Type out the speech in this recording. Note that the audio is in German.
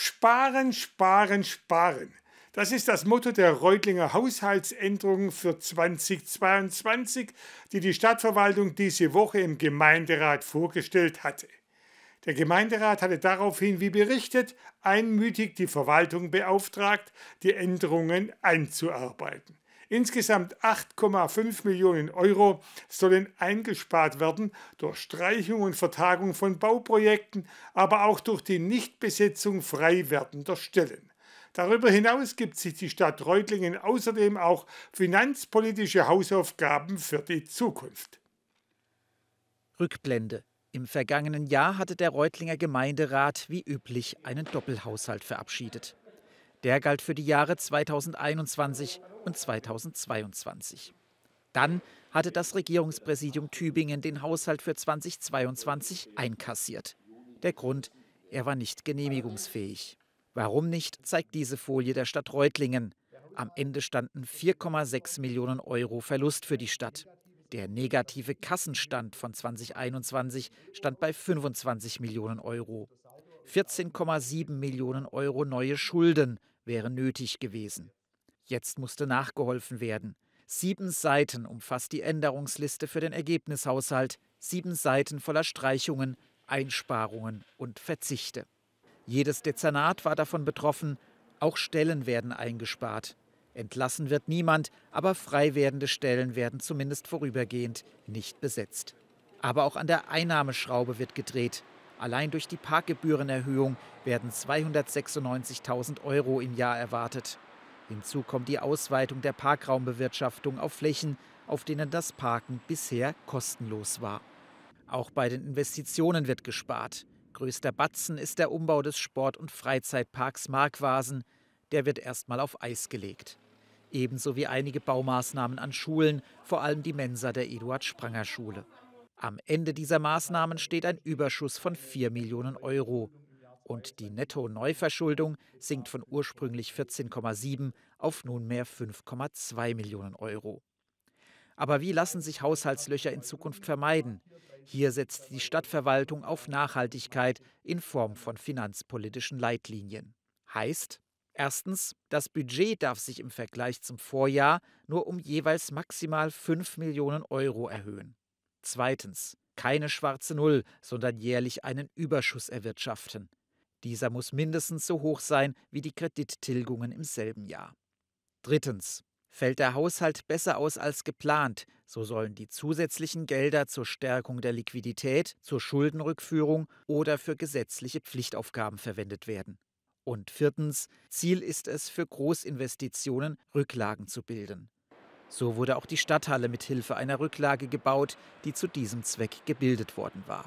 Sparen, sparen, sparen. Das ist das Motto der Reutlinger Haushaltsänderung für 2022, die die Stadtverwaltung diese Woche im Gemeinderat vorgestellt hatte. Der Gemeinderat hatte daraufhin, wie berichtet, einmütig die Verwaltung beauftragt, die Änderungen einzuarbeiten. Insgesamt 8,5 Millionen Euro sollen eingespart werden durch Streichung und Vertagung von Bauprojekten, aber auch durch die Nichtbesetzung frei werdender Stellen. Darüber hinaus gibt sich die Stadt Reutlingen außerdem auch finanzpolitische Hausaufgaben für die Zukunft. Rückblende. Im vergangenen Jahr hatte der Reutlinger Gemeinderat wie üblich einen Doppelhaushalt verabschiedet. Der galt für die Jahre 2021 und 2022. Dann hatte das Regierungspräsidium Tübingen den Haushalt für 2022 einkassiert. Der Grund, er war nicht genehmigungsfähig. Warum nicht, zeigt diese Folie der Stadt Reutlingen. Am Ende standen 4,6 Millionen Euro Verlust für die Stadt. Der negative Kassenstand von 2021 stand bei 25 Millionen Euro. 14,7 Millionen Euro neue Schulden wären nötig gewesen. Jetzt musste nachgeholfen werden. Sieben Seiten umfasst die Änderungsliste für den Ergebnishaushalt, sieben Seiten voller Streichungen, Einsparungen und Verzichte. Jedes Dezernat war davon betroffen, auch Stellen werden eingespart. Entlassen wird niemand, aber frei werdende Stellen werden zumindest vorübergehend nicht besetzt. Aber auch an der Einnahmeschraube wird gedreht. Allein durch die Parkgebührenerhöhung werden 296.000 Euro im Jahr erwartet. Hinzu kommt die Ausweitung der Parkraumbewirtschaftung auf Flächen, auf denen das Parken bisher kostenlos war. Auch bei den Investitionen wird gespart. Größter Batzen ist der Umbau des Sport- und Freizeitparks Markwasen. Der wird erstmal auf Eis gelegt. Ebenso wie einige Baumaßnahmen an Schulen, vor allem die Mensa der Eduard Spranger Schule. Am Ende dieser Maßnahmen steht ein Überschuss von 4 Millionen Euro. Und die Netto-Neuverschuldung sinkt von ursprünglich 14,7 auf nunmehr 5,2 Millionen Euro. Aber wie lassen sich Haushaltslöcher in Zukunft vermeiden? Hier setzt die Stadtverwaltung auf Nachhaltigkeit in Form von finanzpolitischen Leitlinien. Heißt, erstens, das Budget darf sich im Vergleich zum Vorjahr nur um jeweils maximal 5 Millionen Euro erhöhen. Zweitens, keine schwarze Null, sondern jährlich einen Überschuss erwirtschaften. Dieser muss mindestens so hoch sein wie die Kredittilgungen im selben Jahr. Drittens, fällt der Haushalt besser aus als geplant, so sollen die zusätzlichen Gelder zur Stärkung der Liquidität, zur Schuldenrückführung oder für gesetzliche Pflichtaufgaben verwendet werden. Und viertens, Ziel ist es, für Großinvestitionen Rücklagen zu bilden. So wurde auch die Stadthalle mit Hilfe einer Rücklage gebaut, die zu diesem Zweck gebildet worden war.